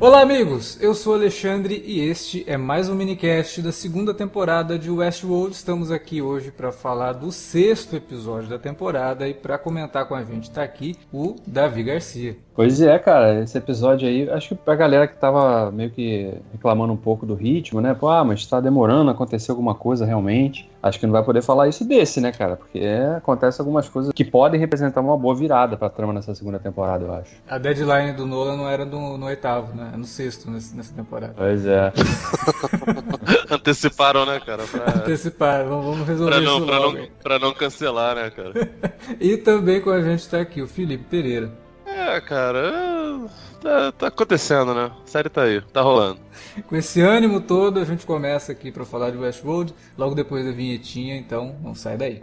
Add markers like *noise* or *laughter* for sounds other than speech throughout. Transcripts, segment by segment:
Olá, amigos! Eu sou Alexandre e este é mais um minicast da segunda temporada de Westworld. Estamos aqui hoje para falar do sexto episódio da temporada e para comentar com a gente está aqui o Davi Garcia. Pois é, cara, esse episódio aí, acho que pra galera que tava meio que reclamando um pouco do ritmo, né? Pô, ah, mas tá demorando, aconteceu alguma coisa realmente. Acho que não vai poder falar isso desse, né, cara? Porque é, acontece algumas coisas que podem representar uma boa virada pra trama nessa segunda temporada, eu acho. A deadline do Nolan não era no, no oitavo, né? É no sexto nessa, nessa temporada. Pois é. *laughs* Anteciparam, né, cara? Pra... Anteciparam, vamos, vamos resolver pra não, isso pra logo. não, pra não cancelar, né, cara? *laughs* e também com a gente tá aqui o Felipe Pereira. É, cara, tá, tá acontecendo, né? A série tá aí, tá rolando. Com esse ânimo todo, a gente começa aqui para falar de Westworld, logo depois da vinhetinha, então não sai daí.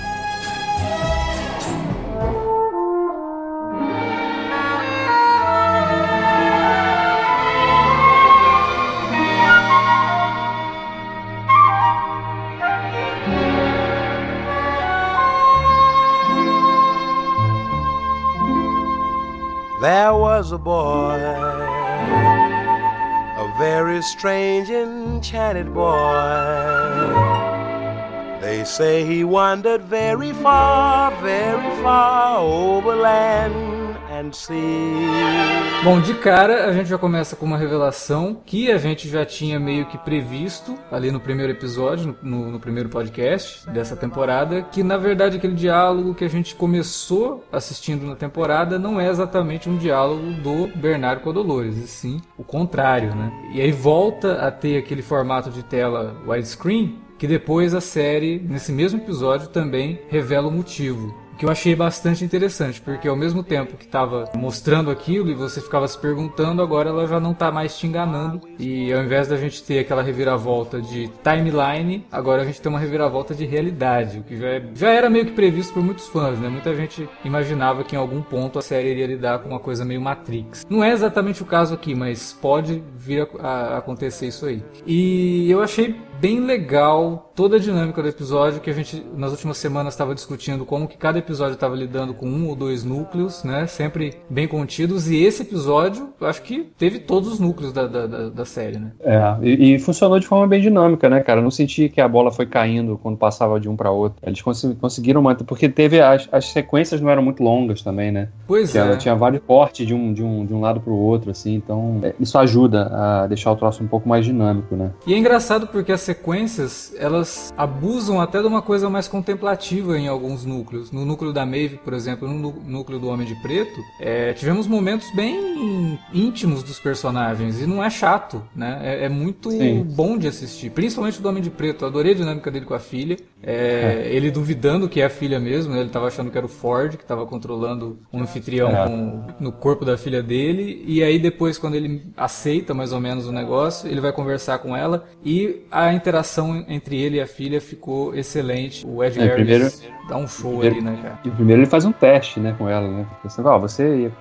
A boy, a very strange, enchanted boy. They say he wandered very far, very far over land sea. Bom, de cara a gente já começa com uma revelação que a gente já tinha meio que previsto ali no primeiro episódio, no, no, primeiro podcast dessa temporada, que na verdade aquele diálogo que a gente começou assistindo na temporada não é exatamente um diálogo do Bernardo Codolores, e sim o contrário, né? E aí volta a ter aquele formato de tela widescreen que depois a série, nesse mesmo episódio, também revela o motivo que eu achei bastante interessante, porque ao mesmo tempo que estava mostrando aquilo e você ficava se perguntando, agora ela já não está mais te enganando. E ao invés da gente ter aquela reviravolta de timeline, agora a gente tem uma reviravolta de realidade, o que já, é, já era meio que previsto por muitos fãs, né? Muita gente imaginava que em algum ponto a série iria lidar com uma coisa meio Matrix. Não é exatamente o caso aqui, mas pode vir a, a acontecer isso aí. E eu achei bem legal toda a dinâmica do episódio que a gente nas últimas semanas estava discutindo como que cada episódio estava lidando com um ou dois núcleos, né? Sempre bem contidos. E esse episódio, eu acho que teve todos os núcleos da, da, da, série, né? É, e, e, funcionou de forma bem dinâmica, né, cara? Eu não senti que a bola foi caindo quando passava de um para outro. Eles cons conseguiram manter, porque teve as, as sequências não eram muito longas também, né? Pois que é. Ela tinha vários cortes de um, de um, de um lado para o outro, assim. Então, é, isso ajuda a deixar o troço um pouco mais dinâmico, né? E é engraçado porque as sequências, elas abusam até de uma coisa mais contemplativa em alguns núcleos. No núcleo da Maeve, por exemplo, no núcleo do Homem de Preto, é, tivemos momentos bem íntimos dos personagens e não é chato, né? É, é muito Sim. bom de assistir, principalmente do Homem de Preto. Eu adorei a dinâmica dele com a filha. É, é. Ele duvidando que é a filha mesmo, né? ele estava achando que era o Ford que estava controlando o um anfitrião é. com, no corpo da filha dele. E aí depois, quando ele aceita mais ou menos o negócio, ele vai conversar com ela e a interação entre ele e a filha ficou excelente. O Ed é, Harris primeiro, dá um show primeiro, ali, né, cara? E primeiro ele faz um teste, né, com ela, né? Assim, ah, você ia,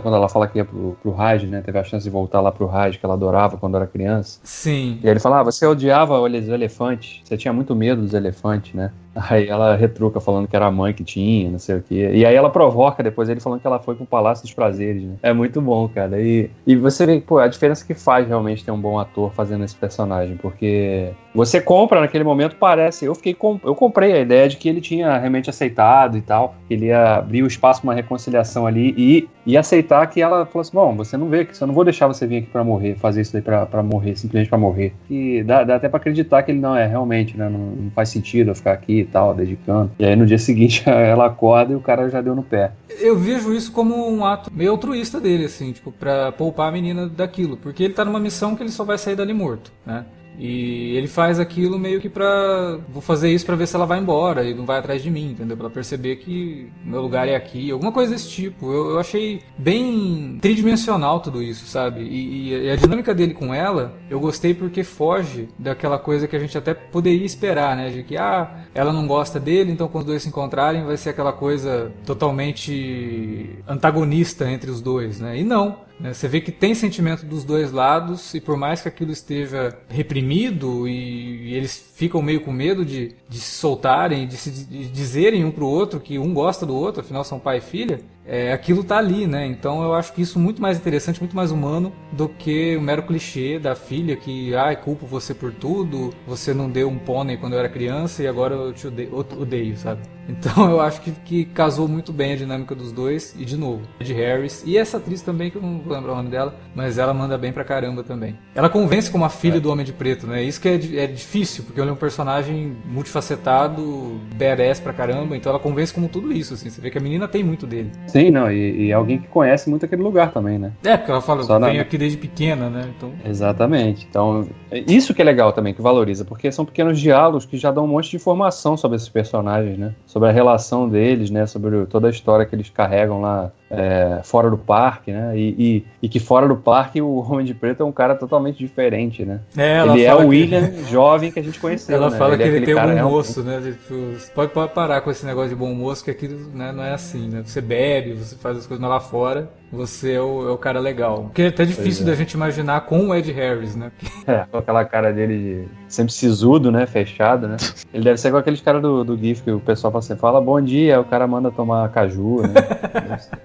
quando ela fala que ia pro, pro Raj, né? Teve a chance de voltar lá pro Raj, que ela adorava quando era criança. Sim. E aí ele fala, ah, você odiava os elefantes, você tinha muito medo dos elefantes, né? Aí ela retruca falando que era a mãe que tinha, não sei o quê. E aí ela provoca depois ele falando que ela foi pro Palácio dos Prazeres, né? É muito bom, cara. E, e você vê, pô, a diferença que faz realmente ter um bom ator fazendo esse personagem, porque você compra naquele momento, parece. Eu fiquei com, eu comprei a ideia de que ele tinha realmente aceitado e tal, que ele ia abrir o espaço para uma reconciliação ali e, e aceitar que ela falou assim: bom, você não vê que eu não vou deixar você vir aqui para morrer, fazer isso aí para morrer, simplesmente para morrer. E dá, dá até para acreditar que ele não é realmente, né? Não, não faz sentido eu ficar aqui e tal, dedicando. E aí no dia *laughs* seguinte *laughs* ela acorda e o cara já deu no pé. Eu vejo isso como um ato meio altruísta dele, assim, tipo, pra poupar a menina daquilo. Porque ele tá numa missão que ele só vai sair dali morto, né? E ele faz aquilo meio que pra. Vou fazer isso pra ver se ela vai embora e não vai atrás de mim, entendeu? Pra ela perceber que meu lugar é aqui, alguma coisa desse tipo. Eu, eu achei bem tridimensional tudo isso, sabe? E, e, a dinâmica dele com ela, eu gostei porque foge daquela coisa que a gente até poderia esperar, né? De que, ah, ela não gosta dele, então quando os dois se encontrarem vai ser aquela coisa totalmente antagonista entre os dois, né? E não. Né? Você vê que tem sentimento dos dois lados e por mais que aquilo esteja reprimido e, eles ficam meio com medo de, de se soltarem, de se de dizerem um pro outro que um gosta do outro, afinal são pai e filha, é, aquilo tá ali, né? Então eu acho que isso é muito mais interessante, muito mais humano do que o mero clichê da filha que, ai, culpo você por tudo, você não deu um pônei quando eu era criança e agora eu te odeio, odeio sabe? *laughs* Então eu acho que, que casou muito bem a dinâmica dos dois e de novo, Ed Harris e essa atriz também que eu não vou lembrar o nome dela, mas ela manda bem pra caramba também. Ela convence como a filha é. do Homem de Preto, né? Isso que é, é difícil, porque ele é um personagem multifacetado, badass pra caramba, então ela convence como tudo isso, assim. Você vê que a menina tem muito dele. Sim, não, e, e alguém que conhece muito aquele lugar também, né? É, porque ela fala, Só vem na... aqui desde pequena, né? Então... Exatamente. Então, isso que é legal também, que valoriza, porque são pequenos diálogos que já dão um monte de informação sobre esses personagens, né? Sobre a relação deles, né? Sobre toda a história que eles carregam lá é, fora do parque, né? E, e, e, que fora do parque o Homem de Preto é um cara totalmente diferente, né? É, ele é o William que... jovem que a gente *laughs* conheceu. Ela né? fala ele que é ele tem um bom moço, né? Tipo, pode, pode parar com esse negócio de bom moço, que aqui né, não é assim, né? Você bebe, você faz as coisas lá fora, você é o, é o cara legal. Porque é até difícil é. da gente imaginar com o Ed Harris, né? *laughs* É, com aquela cara dele sempre sisudo, né? Fechado, né? Ele deve ser com aqueles caras do, do GIF que o pessoal fala assim, fala bom dia, o cara manda tomar caju, né?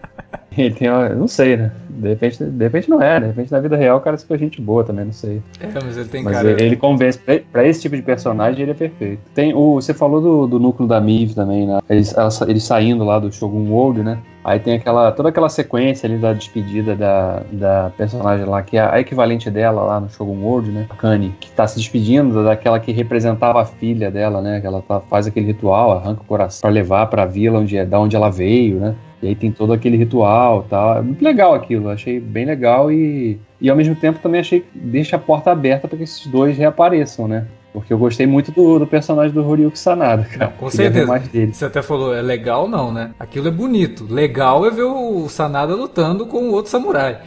*laughs* *laughs* Ele tem uma, não sei, né? De repente, de repente não é, de repente na vida real o cara é super gente boa também, não sei. É, mas ele tem mas cara. Ele, ele convence, pra, pra, esse tipo de personagem ele é perfeito. Tem o, você falou do, do núcleo da Miv também, né? Eles, eles saindo lá do Shogun World, né? Aí tem aquela, toda aquela sequência ali da despedida da, da personagem lá, que é a equivalente dela lá no Shogun World, né? A Kani, que tá se despedindo daquela que representava a filha dela, né? Que ela tá, faz aquele ritual, arranca o coração pra levar pra vila onde é, da onde ela veio, né? E aí tem todo aquele ritual tal. É muito legal aquilo, achei bem legal e, e ao mesmo tempo também achei que deixa a porta aberta para que esses dois reapareçam, né? Porque eu gostei muito do, do personagem do Horyuki Sanada, cara. Não, com certeza. Mais dele. Você até falou, é legal não, né? Aquilo é bonito. Legal é ver o Sanada lutando com o outro samurai.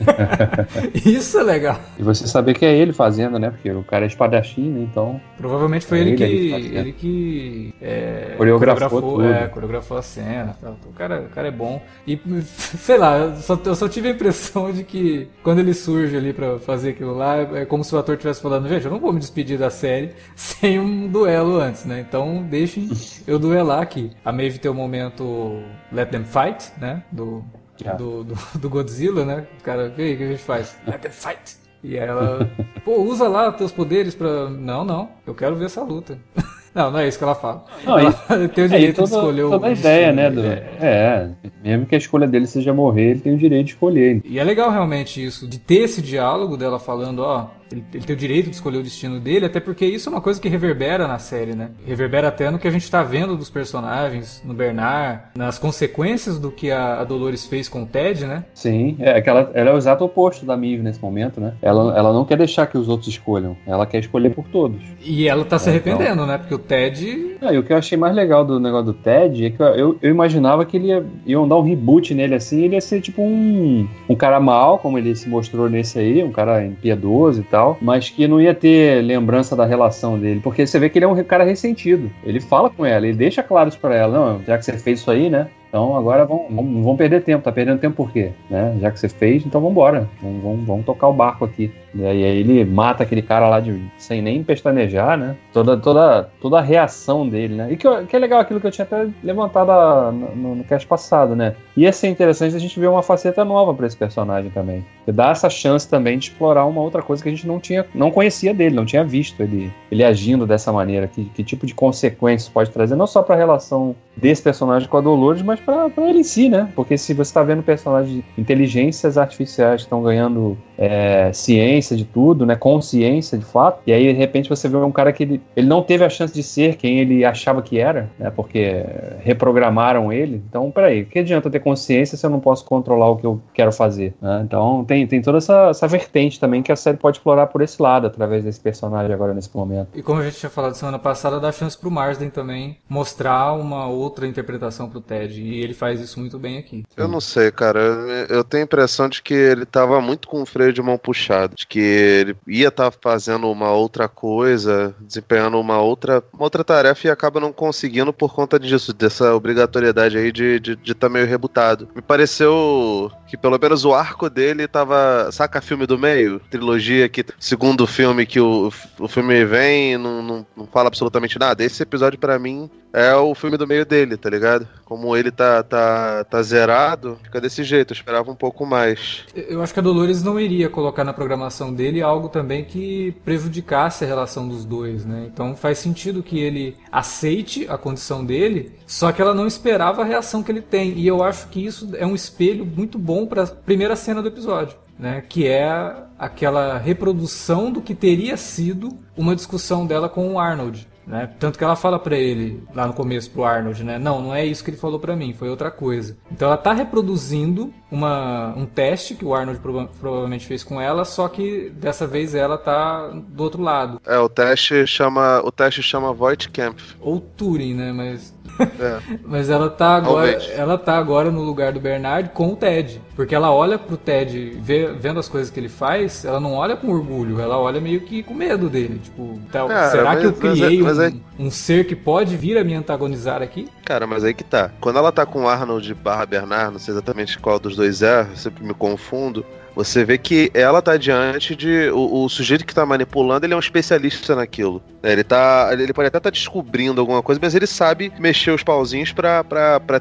*laughs* Isso é legal. E você saber que é ele fazendo, né? Porque o cara é espadachim, né? Então. Provavelmente foi é ele, ele, que. Ele que. É, coreografou, coreografou, é, coreografou a cena. Tal. O, cara, o cara é bom. E, *laughs* sei lá, eu só, eu só tive a impressão de que quando ele surge ali pra fazer aquilo lá, é como se o ator estivesse falando: gente, eu não vou me despedir da série *laughs* sem um duelo antes, né? Então deixem eu duelar aqui. A Maeve tem o momento Let Them Fight, né? Do do, do, do, Godzilla, né? O cara, o que a gente faz? *laughs* Let them fight! E ela, pô, usa lá teus poderes pra. Não, não, eu quero ver essa luta. *laughs* Não, não é isso que ela fala. Não, ela tem o direito é, toda, de escolher toda o. a ideia, né? Do, é. é, mesmo que a escolha dele seja morrer, ele tem o direito de escolher. E é legal realmente isso, de ter esse diálogo dela falando, ó, ele, ele, tem o direito de escolher o destino dele, até porque isso é uma coisa que reverbera na série, né? Reverbera até no que a gente tá vendo dos personagens, no Bernard, nas consequências do que a, a Dolores fez com o Ted, né? Sim, é que ela, ela é o exato oposto da Mive nesse momento, né? Ela, ela não quer deixar que os outros escolham, ela quer escolher por todos. E ela tá é, se arrependendo, então... né? Porque o Ted. Ah, e o que eu achei mais legal do negócio do Ted é que eu, eu imaginava que ele ia, iam dar um reboot nele assim, ele ia ser tipo um, um cara mal, como ele se mostrou nesse aí, um cara impiedoso e tal tal, mas que não ia ter lembrança da relação dele, porque você vê que ele é um cara ressentido. Ele fala com ela, ele deixa claro isso pra ela, não, já que você fez isso aí, né? Então agora vamos, vamos, vamos perder tempo, tá perdendo tempo por quê? Né? Já que você fez, então vamos embora, vamos, vamos, vamos tocar o barco aqui. E aí ele mata aquele cara lá de, sem nem pestanejar, né? Toda, toda, toda a reação dele, né? E que, que é legal aquilo que eu tinha até levantado a, no, no cast passado, né? Ia ser interessante a gente ver uma faceta nova para esse personagem também. Que dá essa chance também de explorar uma outra coisa que a gente não tinha, não conhecia dele, não tinha visto ele, ele agindo dessa maneira. Que, que tipo de consequências pode trazer, não só para a relação desse personagem com a Dolores, mas para ele em si, né? Porque se você está vendo personagens inteligências artificiais estão ganhando é, ciência de tudo, né? Consciência de fato, e aí de repente você vê um cara que ele, ele não teve a chance de ser quem ele achava que era, né? Porque reprogramaram ele. Então, peraí, que adianta ter consciência se eu não posso controlar o que eu quero fazer? Né? Então tem, tem toda essa, essa vertente também que a série pode explorar por esse lado, através desse personagem agora nesse momento. E como a gente tinha falado semana passada, dá chance pro Marsden também mostrar uma outra interpretação pro Ted. E ele faz isso muito bem aqui. Eu não sei, cara. Eu, tenho a impressão de que ele tava muito com o freio de mão puxado. De que ele ia estar tá fazendo uma outra coisa, desempenhando uma outra, uma outra tarefa e acaba não conseguindo por conta disso, dessa obrigatoriedade aí de estar de, de tá meio rebutado. Me pareceu que pelo menos o arco dele tava. Saca filme do meio? Trilogia que, segundo filme, que o, o filme vem não, não, não fala absolutamente nada. Esse episódio, para mim, é o filme do meio dele, tá ligado? Como ele tá, tá, tá zerado, fica desse jeito. Eu esperava um pouco mais. Eu acho que a Dolores não iria colocar na programação dele algo também que prejudicasse a relação dos dois, né? Então faz sentido que ele aceite a condição dele, só que ela não esperava a reação que ele tem. E eu acho que isso é um espelho muito bom para a primeira cena do episódio. Né, que é aquela reprodução do que teria sido uma discussão dela com o Arnold. Né? Tanto que ela fala para ele lá no começo pro Arnold, né? Não, não é isso que ele falou para mim, foi outra coisa. Então ela tá reproduzindo uma, um teste que o Arnold prova provavelmente fez com ela, só que dessa vez ela tá do outro lado. É, o teste chama, o teste chama Voight Camp. Ou Turing, né? Mas é. Mas ela tá agora, ela tá agora no lugar do Bernard com o Ted, porque ela olha pro Ted, vê, vendo as coisas que ele faz, ela não olha com orgulho, ela olha meio que com medo dele, tipo, tá, será mas, que eu criei mas, mas um, um, ser que pode vir a me antagonizar aqui? Cara, mas aí que tá. Quando ela tá com Arnold barra Bernard, não sei exatamente qual dos dois é, sempre me confundo. Você vê que ela tá diante de. O, o sujeito que tá manipulando, ele é um especialista naquilo. É, ele tá. Ele pode até estar tá descobrindo alguma coisa, mas ele sabe mexer os pauzinhos pra,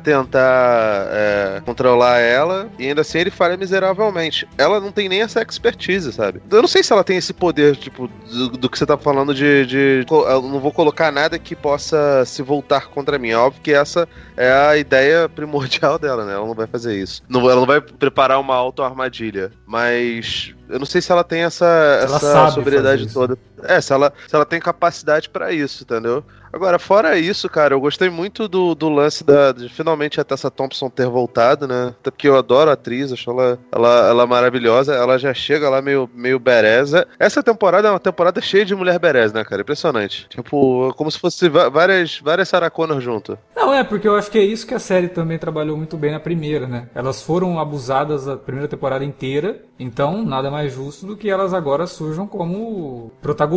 tentar é, controlar ela. E ainda assim ele falha miseravelmente. Ela não tem nem essa expertise, sabe? Eu não sei se ela tem esse poder, tipo, do, do que você tá falando de, de. Eu não vou colocar nada que possa se voltar contra mim. É óbvio que essa é a ideia primordial *laughs* dela, né? Ela não vai fazer isso. Não, ela não vai preparar uma auto-armadilha. Mas eu não sei se ela tem essa, ela essa sobriedade toda. É, se ela, se ela tem capacidade para isso, entendeu? Agora, fora isso, cara, eu gostei muito do, do lance da, de finalmente a Tessa Thompson ter voltado, né? Até porque eu adoro a atriz, acho ela, ela, ela maravilhosa. Ela já chega lá meio, meio bereza. Essa temporada é uma temporada cheia de mulher bereza, né, cara? Impressionante. Tipo, como se fosse várias, várias Sarah junto. Não, é, porque eu acho que é isso que a série também trabalhou muito bem na primeira, né? Elas foram abusadas a primeira temporada inteira, então nada mais justo do que elas agora surjam como protagonistas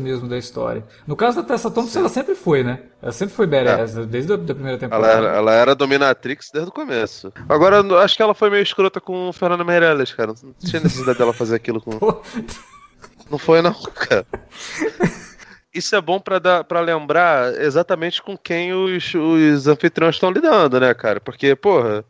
mesmo da história. No caso da Tessa Thompson, Sim. ela sempre foi, né? Ela sempre foi badass, é. desde a da primeira temporada. Ela era, ela era dominatrix desde o começo. Agora, acho que ela foi meio escrota com o Fernando Meirelles, cara. Não tinha necessidade dela fazer aquilo com. *laughs* Não foi, não, cara. *laughs* Isso é bom para lembrar exatamente com quem os, os anfitriões estão lidando, né, cara? Porque, porra,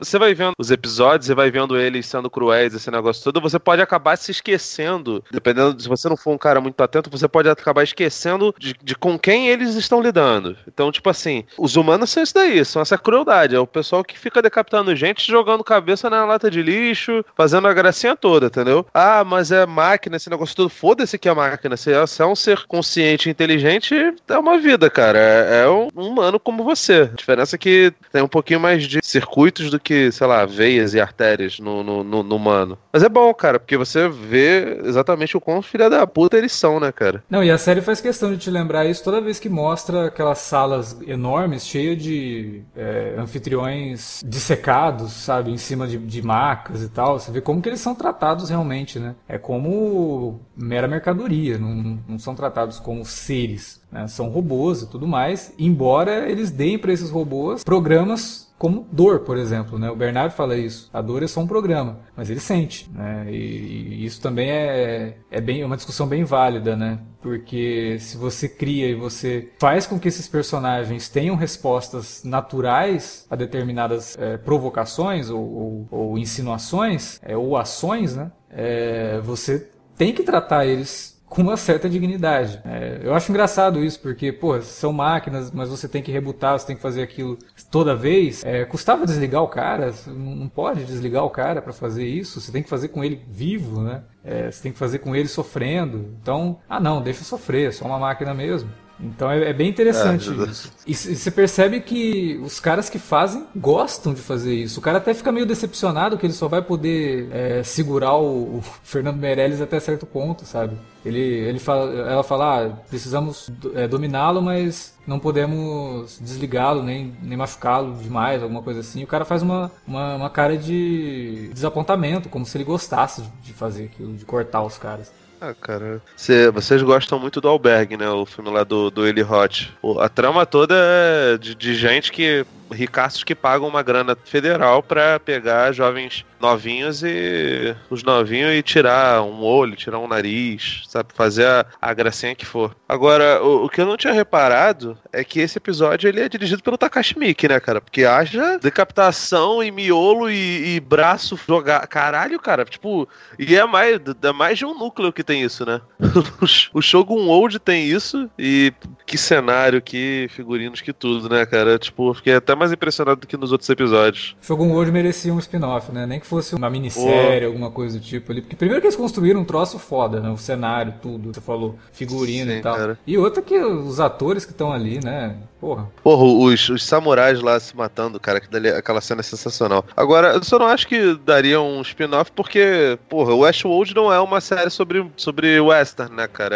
você vai vendo os episódios, você vai vendo eles sendo cruéis, esse negócio todo, você pode acabar se esquecendo, dependendo, se você não for um cara muito atento, você pode acabar esquecendo de, de com quem eles estão lidando. Então, tipo assim, os humanos são isso daí, são essa crueldade. É o pessoal que fica decapitando gente, jogando cabeça na lata de lixo, fazendo a gracinha toda, entendeu? Ah, mas é máquina, esse negócio todo. Foda-se que é máquina. Se é, é um ser consciente e inteligente, é uma vida, cara. É, é um humano como você. A diferença é que tem um pouquinho mais de circuitos do que, sei lá, veias e artérias no, no, no, no humano. Mas é bom, cara, porque você vê exatamente o quão filha da puta eles são, né, cara? Não, e a série faz questão de te lembrar isso toda vez que mostra aquelas salas enormes, cheias de é, anfitriões dissecados, sabe, em cima de, de macas e tal. Você vê como que eles são tratados realmente, né? É como mera mercadoria, não, não são tratados como seres, né? São robôs e tudo mais, embora eles deem para esses robôs programas como dor, por exemplo. Né? O Bernardo fala isso. A dor é só um programa, mas ele sente. Né? E, e isso também é, é bem, uma discussão bem válida, né? Porque se você cria e você faz com que esses personagens tenham respostas naturais a determinadas é, provocações ou, ou, ou insinuações é, ou ações, né? É, você tem que tratar eles com uma certa dignidade. É, eu acho engraçado isso, porque, pô, são máquinas, mas você tem que rebutar, você tem que fazer aquilo toda vez. É, custava desligar o cara, não pode desligar o cara para fazer isso, você tem que fazer com ele vivo, né? É, você tem que fazer com ele sofrendo. Então, ah não, deixa sofrer, é só uma máquina mesmo. Então é, é bem interessante é, isso. E você percebe que os caras que fazem gostam de fazer isso. O cara até fica meio decepcionado que ele só vai poder é, segurar o, o, *laughs* Fernando Meirelles até certo ponto, sabe? Ele, ele fala, ela fala, ah, precisamos é, dominá-lo, mas não podemos desligá-lo, nem, nem machucá-lo demais, alguma coisa assim. O cara faz uma, uma, uma cara de desapontamento, como se ele gostasse de fazer aquilo, de cortar os caras. Ah, cara. Cê, vocês gostam muito do Albergue, né? O filme lá do, do Eli Roth. A trama toda é de, de gente que ricaços que pagam uma grana federal para pegar jovens novinhos e os novinhos e tirar um olho, tirar um nariz, sabe? Fazer a, a gracinha que for. Agora, o, o, que eu não tinha reparado é que esse episódio ele é dirigido pelo Takashi Miike, né, cara? Porque haja decapitação e miolo e, e braço jogar. Caralho, cara. Tipo, e é mais, é mais de um núcleo que tem isso, né? *laughs* o Shogun Old tem isso e que cenário, que figurinos, que tudo, né, cara? Tipo, fiquei até mais mais impressionado do que nos outros episódios. Shogun World merecia um spin-off, né? Nem que fosse uma minissérie, oh. alguma coisa do tipo ali. Porque primeiro que eles construíram um troço foda, né? O cenário, tudo. Você falou, figurino Sim, e tal. Cara. E outra que os atores que estão ali, né? Porra. Porra, os, os samurais lá se matando, cara, que dali, aquela cena é sensacional. Agora, eu só não acho que daria um spin-off porque, porra, o Westworld não é uma série sobre, sobre western, né, cara?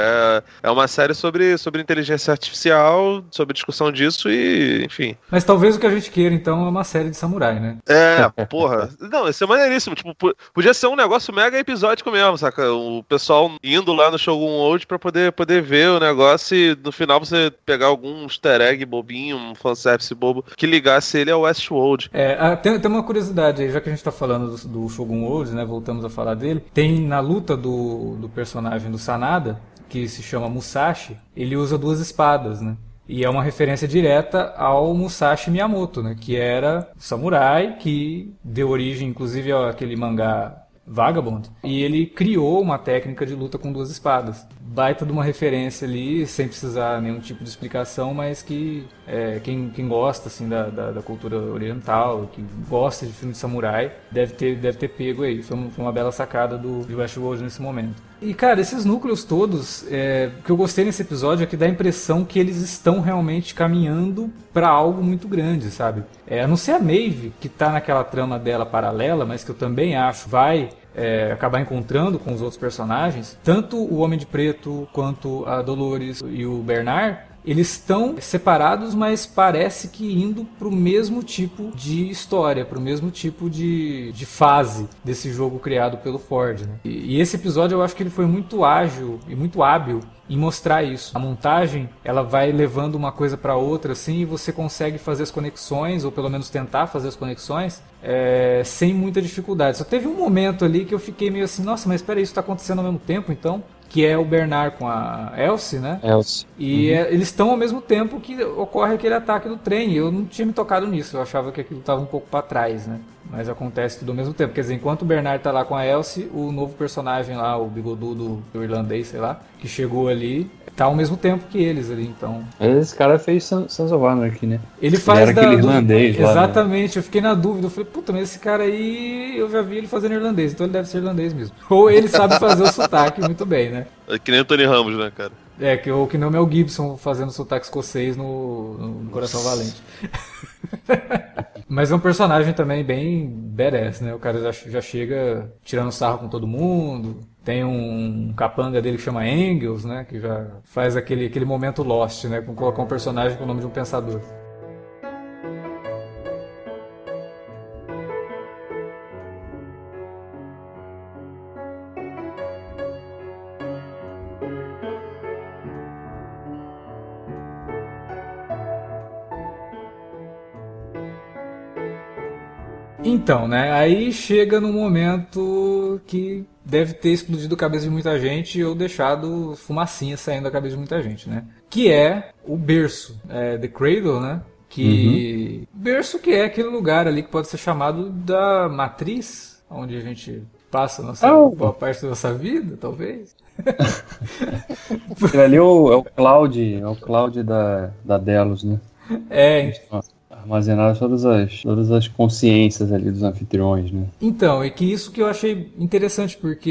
É, é uma série sobre, sobre inteligência artificial, sobre discussão disso e, enfim. Mas talvez o que a gente queira, então, é uma série de samurai, né? É, *laughs* porra. Não, isso é maneiríssimo. Tipo, podia ser um negócio mega episódico mesmo, saca? O pessoal indo lá no Shogun World pra poder, poder ver o negócio e no final você pegar algum easter egg bobinho, um fanservice bobo, que ligasse ele ao Westworld. É, tem, tem uma curiosidade aí, já que a gente tá falando do, do Shogun World, né? Voltamos a falar dele. Tem na luta do, do personagem do Sanada, que se chama Musashi, ele usa duas espadas, né? E é uma referência direta ao Musashi Miyamoto, né? Que era samurai que deu origem, inclusive, àquele mangá Vagabond. E ele criou uma técnica de luta com duas espadas baita de uma referência ali, sem precisar nenhum tipo de explicação, mas que é, quem, quem gosta assim da, da, da, cultura oriental, que gosta de filme de samurai, deve ter, deve ter pego aí. Foi, foi uma bela sacada do de Westworld nesse momento. E cara, esses núcleos todos, é, que eu gostei nesse episódio é que dá a impressão que eles estão realmente caminhando para algo muito grande, sabe? É, a não ser a Maeve, que tá naquela trama dela paralela, mas que eu também acho vai é, acabar encontrando com os outros personagens, tanto o Homem de Preto quanto a Dolores e o Bernard, eles estão separados, mas parece que indo para o mesmo tipo de história, para o mesmo tipo de, de fase desse jogo criado pelo Ford. Né? E, e esse episódio eu acho que ele foi muito ágil e muito hábil em mostrar isso. A montagem, ela vai levando uma coisa para outra assim e você consegue fazer as conexões ou pelo menos tentar fazer as conexões é, sem muita dificuldade. Só teve um momento ali que eu fiquei meio assim, nossa, mas espera isso está acontecendo ao mesmo tempo, então que é o Bernard com a Elsie, né? Elsie. E uhum. é, eles estão ao mesmo tempo que ocorre aquele ataque do trem. Eu não tinha me tocado nisso, eu achava que aquilo estava um pouco para trás, né? Mas acontece tudo ao mesmo tempo. Quer dizer, enquanto o Bernard tá lá com a Elsie, o novo personagem lá, o bigodudo do irlandês, sei lá, que chegou ali, tá ao mesmo tempo que eles ali, então. Esse cara fez Sons of Anarchy, né? Ele faz ele era da, aquele irlandês do... lá, né? Exatamente, né? eu fiquei na dúvida. Eu falei, puta, mas esse cara aí eu já vi ele fazendo irlandês, então ele deve ser irlandês mesmo. Ou ele sabe fazer o sotaque muito bem, né? É que nem o Tony Ramos, né, cara? É, que, ou que não é o Gibson fazendo sotaque escocês no, no Coração Valente. *laughs* Mas é um personagem também bem badass, né? O cara já, já chega tirando sarro com todo mundo. Tem um capanga dele que chama Engels, né? Que já faz aquele, aquele momento Lost, né? Com colocar um personagem com o nome de um pensador. Então, né? Aí chega no momento que deve ter explodido a cabeça de muita gente ou deixado fumacinha saindo da cabeça de muita gente, né? Que é o berço, é, The Cradle, né? Que uhum. berço que é aquele lugar ali que pode ser chamado da matriz, onde a gente passa nossa, É o- boa parte da nossa vida, talvez. *laughs* Aquele ali é o, é o Cloud, é o Cloud da, da Delos, né? É, Armazenadas todas as, todas as consciências ali dos anfitriões, né? Então, é que isso que eu achei interessante, porque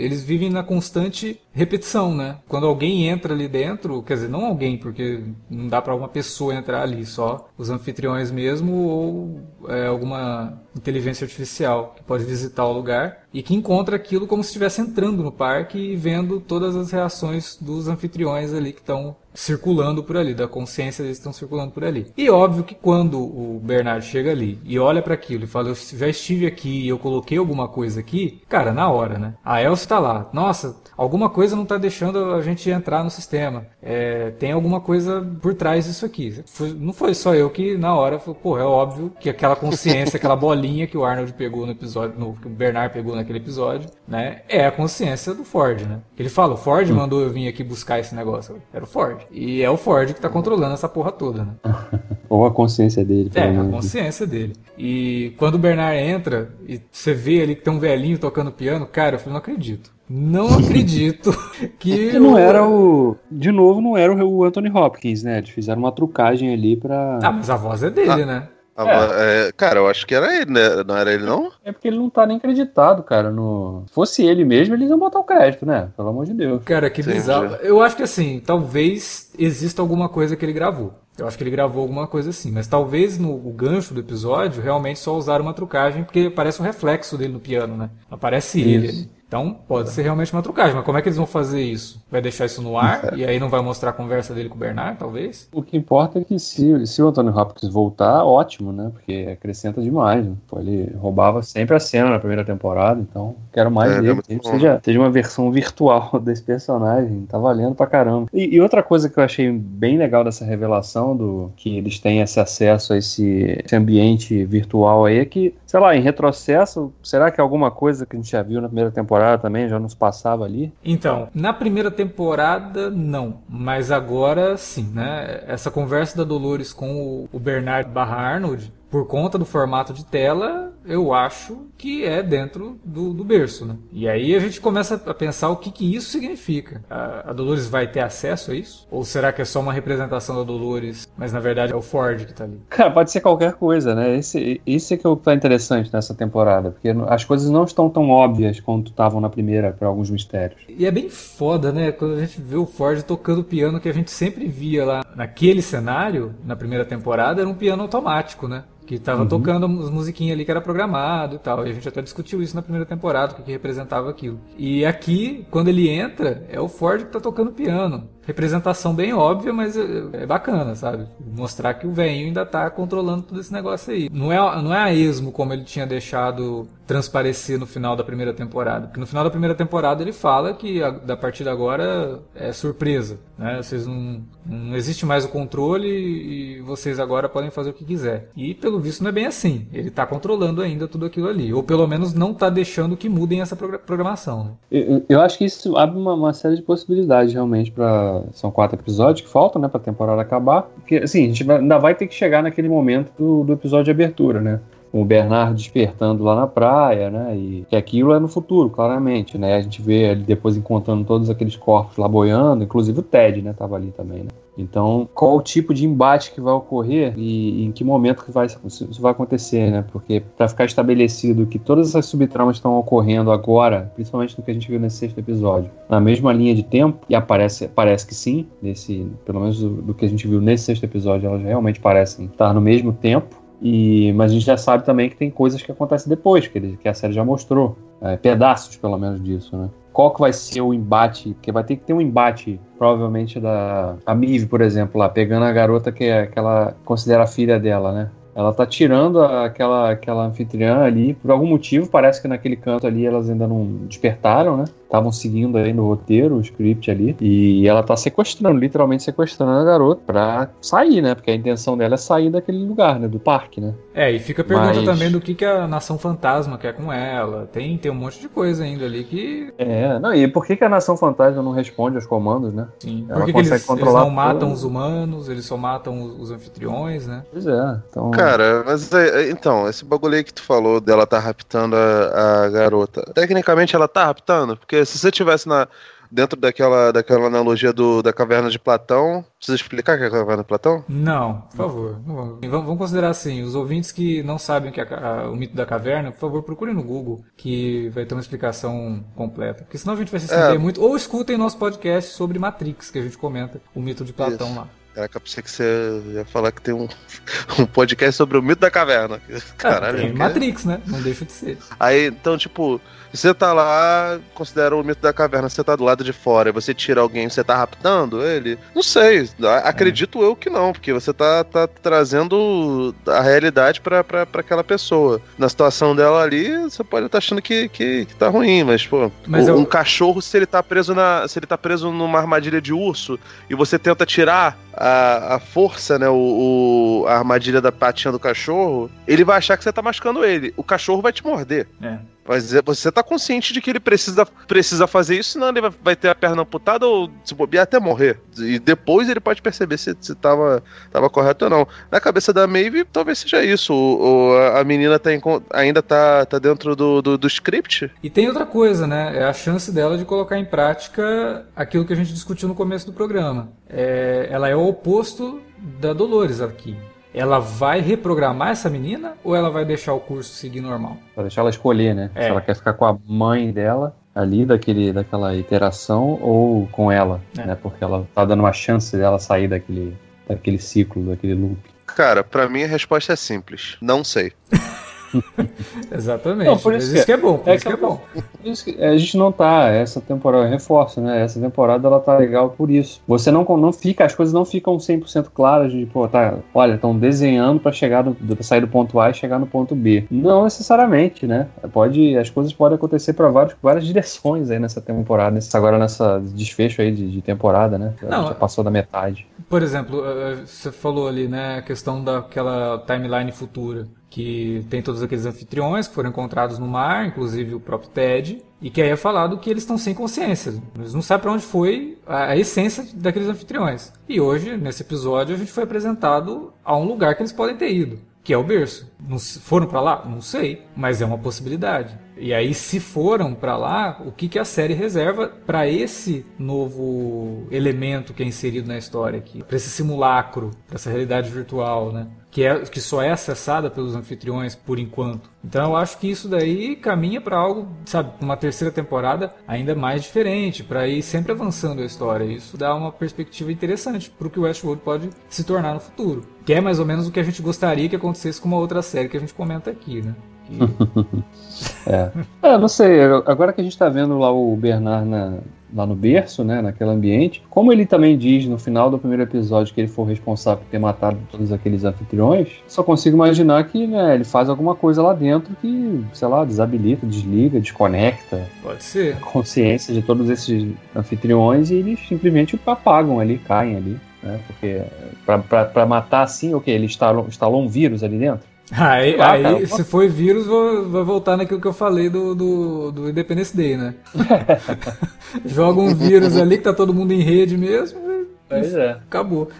eles vivem na constante repetição, né? Quando alguém entra ali dentro, quer dizer, não alguém, porque não dá pra uma pessoa entrar ali, só os anfitriões mesmo ou é, alguma inteligência artificial que pode visitar o lugar e que encontra aquilo como se estivesse entrando no parque e vendo todas as reações dos anfitriões ali que estão circulando por ali, da consciência deles estão circulando por ali. E óbvio que quando o Bernardo chega ali e olha para aquilo e fala, eu já estive aqui e eu coloquei alguma coisa aqui, cara, na hora, né? A Elsa tá lá, nossa, alguma coisa não tá deixando a gente entrar no sistema. É, tem alguma coisa por trás disso aqui. Não foi só eu que na hora falei, pô, é óbvio que aquela consciência, aquela bolinha que o Arnold pegou no episódio, no, que o Bernard pegou naquele episódio, né? É a consciência do Ford, né? Ele fala, o Ford mandou eu vir aqui buscar esse negócio. Era o Ford. E é o Ford que tá controlando essa porra toda, né? *laughs* Ou a consciência dele, É, a consciência dele. E quando o Bernard entra e você vê ali que tem um velhinho tocando piano, cara, eu falei, não acredito. Não acredito *laughs* que. Que não era o. De novo, não era o Anthony Hopkins, né? Eles fizeram uma trucagem ali pra. Ah, mas a voz é dele, né? Ah, mas, é, cara, eu acho que era ele, né? Não era ele, não? É porque ele não tá nem acreditado, cara. No... Se fosse ele mesmo, eles iam botar o crédito, né? Pelo amor de Deus. Cara, que bizarro. Eu acho que assim, talvez exista alguma coisa que ele gravou. Eu acho que ele gravou alguma coisa assim, mas talvez no o gancho do episódio realmente só usaram uma trucagem, porque parece o reflexo dele no piano, né? Aparece ele Isso. ali. Então pode ser realmente uma trucagem, mas como é que eles vão fazer isso? Vai deixar isso no ar e aí não vai mostrar a conversa dele com o Bernard, talvez? O que importa é que se, se o Anthony Hopkins voltar, ótimo, né? Porque acrescenta demais. Né? Pô, ele roubava sempre a cena na primeira temporada, então quero mais É, ele é dele. bom. seja, seja uma versão virtual *laughs* desse personagem. Tá valendo pra caramba. E, e outra coisa que eu achei bem legal dessa revelação do que eles têm esse acesso a esse, esse ambiente virtual aí é que, sei lá, em retrocesso, será que é alguma coisa que a gente já viu na primeira temporada também já nos passava ali? Então, na primeira temporada, não. Mas agora sim, né? Essa conversa da Dolores com o- o Bernard barra Arnold, por conta do formato de tela, eu acho que é dentro do, do berço, né? E aí a gente começa a pensar o que, que isso significa. A, a Dolores vai ter acesso a isso? Ou será que é só uma representação da Dolores, mas na verdade é o Ford que tá ali? Cara, pode ser qualquer coisa, né? Esse, esse é que é o que tá interessante nessa temporada, porque as coisas não estão tão óbvias quanto estavam na primeira para alguns mistérios. E é bem foda, né? Quando a gente vê o Ford tocando o piano que a gente sempre via lá naquele cenário, na primeira temporada, era um piano automático, né? Que tava tocando as musiquinhas ali que era programado e tal. E a gente até discutiu isso na primeira temporada, o que, que representava aquilo. E aqui, quando ele entra, é o Ford que tá tocando piano. Representação bem óbvia, mas é, é bacana, sabe? Mostrar que o velhinho ainda tá controlando todo esse negócio aí. Não é, não é a esmo como ele tinha deixado transparecer no final da primeira temporada. Porque no final da primeira temporada ele fala que a, da partir de agora é surpresa. Né? Vocês não, não existe mais o controle e vocês agora podem fazer o que quiser. E pelo visto não é bem assim. Ele tá controlando ainda tudo aquilo ali. Ou pelo menos não tá deixando que mudem essa progra- programação. Né? Eu, eu acho que isso abre uma, uma série de possibilidades realmente para são quatro episódios que faltam, né, para temporada acabar. Porque assim, a gente ainda vai ter que chegar naquele momento do, do episódio de abertura, né? O Bernard despertando lá na praia, né? E que aquilo é no futuro, claramente, né? A gente vê ele depois encontrando todos aqueles corpos lá boiando, inclusive o Ted, né? Tava ali também, né? Então, qual o tipo de embate que vai ocorrer e em que momento que vai, isso vai acontecer, né? Porque para ficar estabelecido que todas essas subtramas estão ocorrendo agora, principalmente no que a gente viu nesse sexto episódio, na mesma linha de tempo, e aparece, parece que sim, nesse, pelo menos do, do que a gente viu nesse sexto episódio, elas realmente parecem estar no mesmo tempo. E, mas a gente já sabe também que tem coisas que acontecem depois, que, ele- que a série já mostrou. É, pedaços, pelo menos, disso, né? Qual que vai ser o embate? Porque vai ter que ter um embate, provavelmente, da a Mive, por exemplo, lá, pegando a garota que, é, que ela considera a filha dela, né? Ela tá tirando aquela, aquela anfitriã ali, por algum motivo, parece que naquele canto ali elas ainda não despertaram, né? Estavam seguindo aí no roteiro, o script ali. E ela tá sequestrando, literalmente sequestrando a garota pra sair, né? Porque a intenção dela é sair daquele lugar, né? Do parque, né? É, e fica a pergunta Mas- também do que, que a Nação Fantasma quer com ela. Tem, tem um monte de coisa ainda ali que. É, não, e por que, que a Nação Fantasma não responde aos comandos, né? Sim. Ela Por que, que consegue eles, eles controlar não matam tudo. os humanos, eles só matam os, os anfitriões, né? Pois é. Então, Cara, Cara, mas é, é, então, esse bagulho aí que tu falou dela tá raptando a, a garota. Tecnicamente ela tá raptando, porque se você tivesse na, dentro daquela, daquela analogia do, da caverna de Platão, precisa explicar o que é a caverna de Platão? Não, por favor. Vamos, vamos considerar assim, os ouvintes que não sabem o que é a- o mito da caverna, por favor, procurem no Google, que vai ter uma explicação completa. Porque senão a gente vai se estender É. muito. Ou escutem nosso podcast sobre Matrix, que a gente comenta o mito de Platão Isso. lá. Caraca, pensei que você ia falar que tem um, *laughs* um podcast sobre o mito da caverna. Caralho. É, tem que- Matrix, né? Não deixa de ser. Aí, então, tipo, você tá lá, considera o mito da caverna, você tá do lado de fora, e você tira alguém, você tá raptando ele? Não sei, acredito eu que não, porque você tá, tá trazendo a realidade pra aquela pessoa. Na situação dela ali, você pode estar achando que, que, que tá ruim, mas, pô, Mas o- eu- um cachorro, se ele tá preso na. Se ele tá preso numa armadilha de urso e você tenta tirar a, a força, né? O, o- a armadilha da patinha do cachorro, ele vai achar que você tá machucando ele. O cachorro vai te morder. É. Mas é- você tá consciente de que ele precisa, precisa fazer isso, senão ele vai, ter a perna amputada ou se bobear até morrer. E depois ele pode perceber se, se tava, tava correto ou não. Na cabeça da Maeve, talvez seja isso. O, a- menina tá em ainda tá, tá dentro do, do, do script. E tem outra coisa, né? É a chance dela de colocar em prática aquilo que a gente discutiu no começo do programa. É, ela é o oposto da Dolores aqui. Ela vai reprogramar essa menina ou ela vai deixar o curso seguir normal? Pra deixar ela escolher, né? É. Se ela quer ficar com a mãe dela ali, daquele, daquela iteração, ou com ela, É. né? Porque ela tá dando uma chance dela sair daquele, daquele ciclo, daquele loop. Cara, pra mim a resposta é simples. Não sei. *laughs* *laughs* Exatamente. Não, por isso isso, que- que é bom, por é isso que que é bom. Que a gente não tá, essa temporada, eu reforço, né? Essa temporada ela tá legal por isso. Você não, não fica, as coisas não ficam 100% claras de, pô, tá, olha, estão desenhando pra chegar do, pra sair do ponto A e chegar no ponto B. Não necessariamente, né? Pode, as coisas podem acontecer pra vários, várias direções aí nessa temporada, nesse, agora nessa desfecho aí de, de temporada, né? Já, Não, já passou da metade. Por exemplo, eh, você falou ali, né, a questão daquela timeline futura, que tem todos aqueles anfitriões que foram encontrados no mar, inclusive o próprio Ted, e que aí é falado que eles estão sem consciência. Eles não sabem para onde foi a, a essência daqueles anfitriões. E hoje, nesse episódio, a gente foi apresentado a um lugar que eles podem ter ido, que é o berço. Foram para lá? Não sei, mas é uma possibilidade. E aí, se foram para lá, o que, que a série reserva para esse novo elemento que é inserido na história aqui, para esse simulacro, para essa realidade virtual, né? Que, é, que só é acessada pelos anfitriões por enquanto. Então eu acho que isso daí caminha para algo, sabe, uma terceira temporada ainda mais diferente, para ir sempre avançando a história. Isso dá uma perspectiva interessante para o que o Westworld pode se tornar no futuro. Que é mais ou menos o que a gente gostaria que acontecesse com uma outra série que a gente comenta aqui, né? *laughs* É. é, não sei, agora que a gente tá vendo lá o Bernard na- lá no berço, né, naquele ambiente, como ele também diz no final do primeiro episódio que ele foi responsável por ter matado todos aqueles anfitriões, só consigo imaginar que, né, ele faz alguma coisa lá dentro que, sei lá, desabilita, desliga, desconecta Pode ser. a consciência de todos esses anfitriões e eles simplesmente apagam ali, caem ali, né, porque pra matar assim, o que? Ele instalou, instalou um vírus ali dentro? Aí, lá, aí, cara, se foi vírus, vou- vai voltar naquilo que eu falei do, do, do Independence Day, né? *laughs* Joga um vírus ali que tá todo mundo em rede mesmo e Pois é. acabou.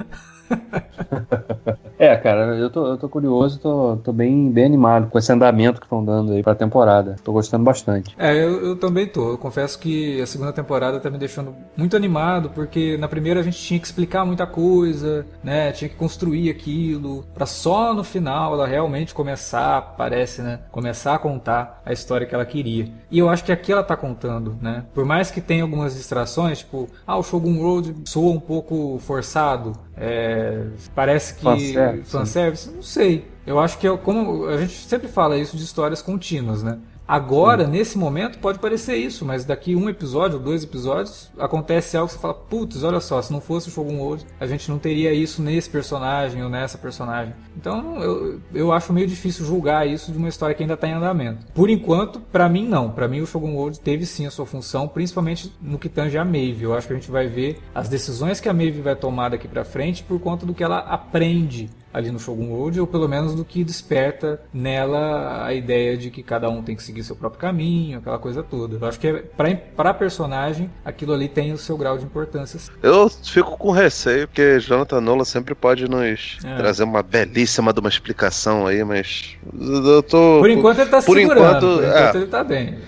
*laughs* É, cara, eu tô, eu tô curioso, tô, tô bem, bem animado com esse andamento que estão dando aí pra temporada. Tô gostando bastante. É, eu, eu também tô. Eu confesso que a segunda temporada tá me deixando muito animado, porque na primeira a gente tinha que explicar muita coisa, né? Tinha que construir aquilo, pra só no final ela realmente começar, parece, né? Começar a contar a história que ela queria. E eu acho que aqui ela tá contando, né? Por mais que tenha algumas distrações, tipo, ah, o Shogun Road soa um pouco forçado, é, parece que Fanservice. fanservice, não sei. Eu acho que é como a gente sempre fala isso de histórias contínuas, né? Agora, nesse momento, pode parecer isso, mas daqui um episódio dois episódios acontece algo que você fala, putz, olha só, se não fosse o Shogun World, a gente não teria isso nesse personagem ou nessa personagem. Então, eu, eu acho meio difícil julgar isso de uma história que ainda está em andamento. Por enquanto, pra mim não. Pra mim o Shogun World teve sim a sua função, principalmente no que tange a Maeve. Eu acho que a gente vai ver as decisões que a Maeve vai tomar daqui pra frente por conta do que ela aprende ali no Shogun World, ou pelo menos do que desperta nela a ideia de que cada um tem que seguir seu próprio caminho, aquela coisa toda. Eu acho que é, pra, pra personagem, aquilo ali tem o seu grau de importância. Eu fico com receio, porque Jonathan Nola sempre pode nos é. trazer uma belíssima de uma explicação aí, mas eu tô... Por enquanto ele tá por segurando, enquanto, por enquanto é. ele tá bem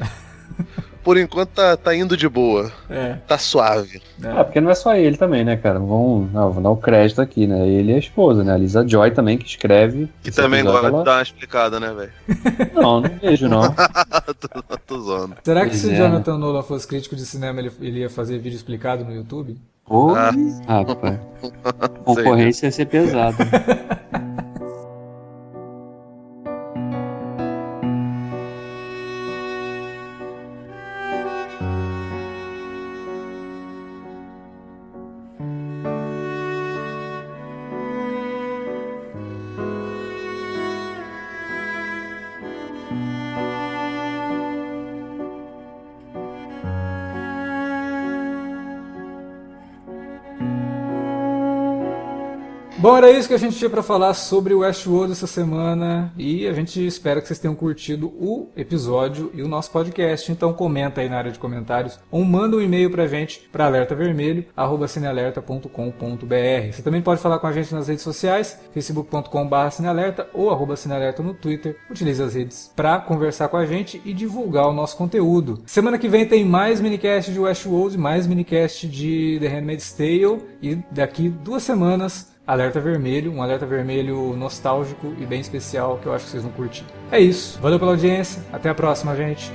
por enquanto tá, tá indo de boa. É. Tá suave. É. Ah, porque não é só ele também, né, cara? Vamos, não, vou dar o crédito aqui, né? Ele e a esposa, né? A Lisa Joy também, que escreve. Que também gosta ela... de dar uma explicada, né, velho? *laughs* Não, não vejo, não. *laughs* tô, tô zoando. Será que pois se é. Jonathan Nolan fosse crítico de cinema, ele, ele ia fazer vídeo explicado no YouTube? Oi, ah. rapaz. *laughs* Concorrência ia ser pesada. Isso que a gente tinha para falar sobre Westworld essa semana e a gente espera que vocês tenham curtido o episódio e o nosso podcast. Então comenta aí na área de comentários ou manda um e-mail pra gente para alertavermelho@cinealerta.com.br. Você também pode falar com a gente nas redes sociais, facebook.com/cinealerta ou arroba cinealerta no Twitter. Utilize as redes para conversar com a gente e divulgar o nosso conteúdo. Semana que vem tem mais minicast de Westworld, mais minicast de The Handmaid's Tale e daqui duas semanas alerta vermelho, um alerta vermelho nostálgico e bem especial que eu acho que vocês vão curtir. É isso. Valeu pela audiência. Até a próxima, gente.